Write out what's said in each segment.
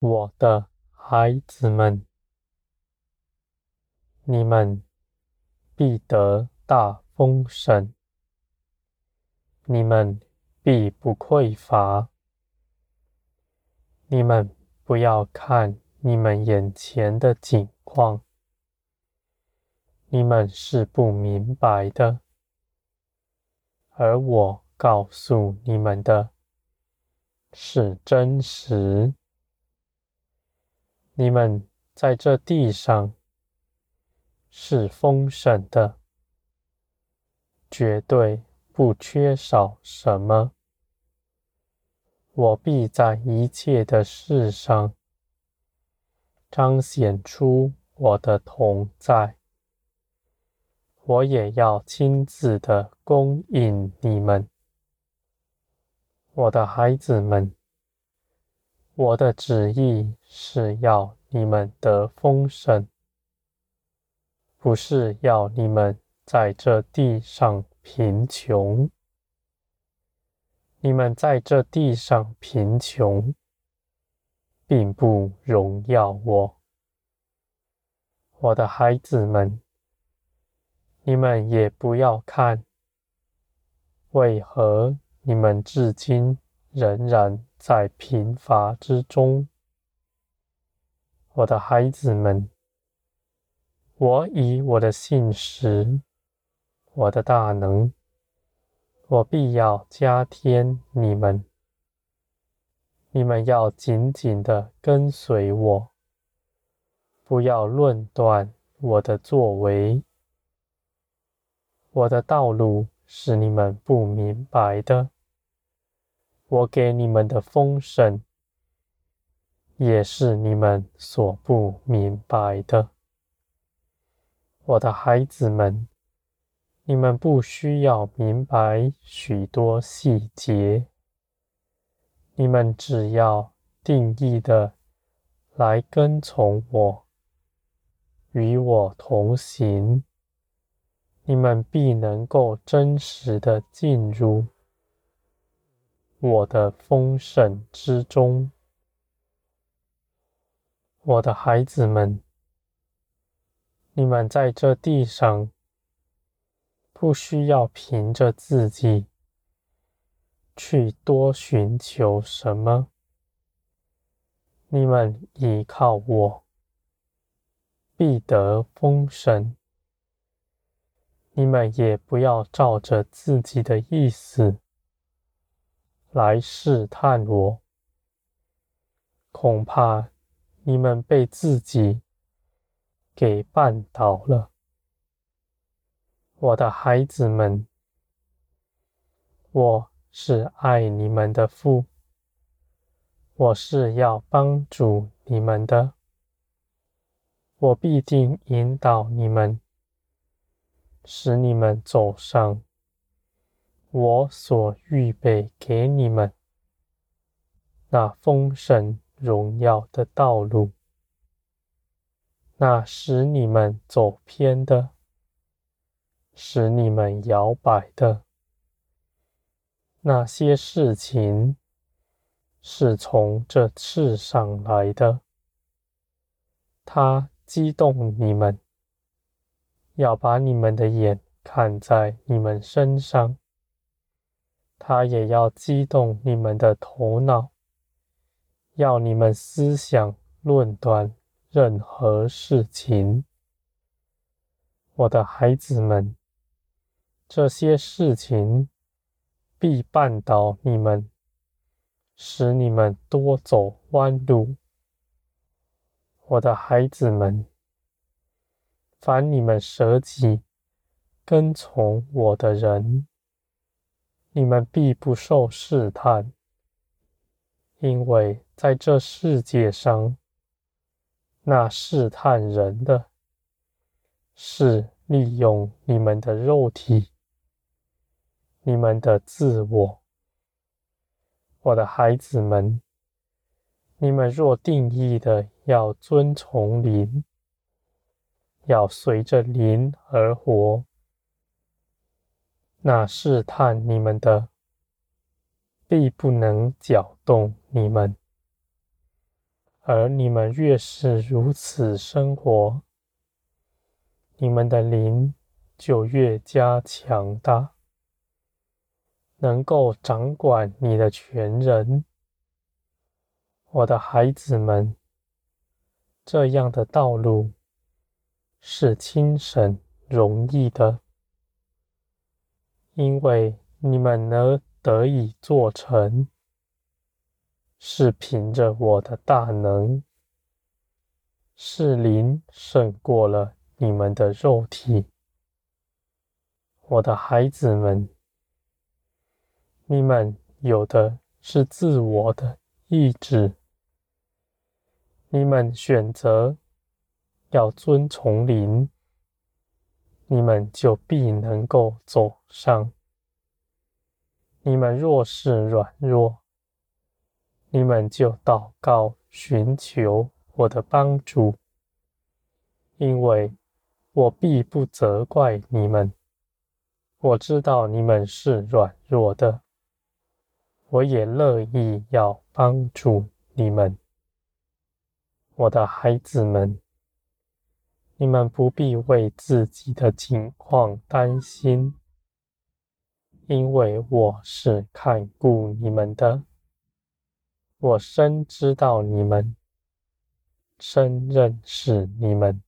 我的孩子们，你们必得大丰盛，你们必不匮乏。你们不要看你们眼前的景况，你们是不明白的，而我告诉你们的是真实。你们在这地上是丰盛的，绝对不缺少什么。我必在一切的事上彰显出我的同在，我也要亲自的供应你们，我的孩子们。我的旨意是要你们得丰盛，不是要你们在这地上贫穷。你们在这地上贫穷，并不荣耀我，我的孩子们。你们也不要看，为何你们至今仍然在贫乏之中，我的孩子们。我以我的信实，我的大能。我必要加添你们，你们要紧紧的跟随我，不要论断我的作为。我的道路是你们不明白的，我给你们的丰盛也是你们所不明白的，我的孩子们。你们不需要明白许多细节，你们只要定义的来跟从我，与我同行，你们必能够真实的进入我的丰盛之中。我的孩子们，你们在这地上。不需要凭着自己去多寻求什么，你们依靠我，必得丰盛。你们也不要照着自己的意思来试探我，恐怕你们被自己给绊倒了。我的孩子们，我是爱你们的父，我是要帮助你们的，我必定引导你们，使你们走上我所预备给你们那丰盛荣耀的道路，那使你们走偏的。使你们摇摆的那些事情，是从这世上来的。他激动你们，要把你们的眼看在你们身上；他也要激动你们的头脑，要你们思想论断任何事情。我的孩子们。这些事情必绊倒你们，使你们多走弯路。我的孩子们，凡你们舍己跟从我的人，你们必不受试探，因为在这世界上，那试探人的，是利用你们的肉体。你们的自我，我的孩子们，你们若定义的要遵从灵，要随着灵而活，那试探你们的，必不能搅动你们；而你们越是如此生活，你们的灵就越加强大，能够掌管你的全人。我的孩子们，这样的道路是轻省容易的，因为你们能得以做成，是凭着我的大能，是灵胜过了你们的肉体。我的孩子们，你们有的是自我的意志。你们选择要遵从灵，你们就必能够走上。你们若是软弱，你们就祷告寻求我的帮助，因为我必不责怪你们。我知道你们是软弱的，我也乐意要帮助你们。我的孩子们，你们不必为自己的情况担心，因为我是看顾你们的。我深知道你们，深认识你们，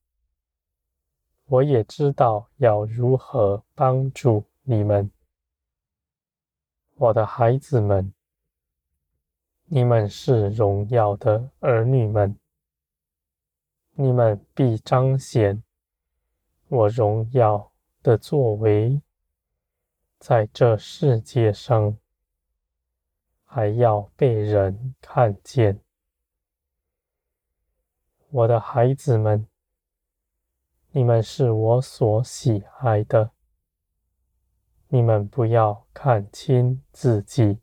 我也知道要如何帮助你们。我的孩子们，你们是荣耀的儿女们。你们必彰显我荣耀的作为，在这世界上，还要被人看见。我的孩子们，你们是我所喜爱的，你们不要看轻自己，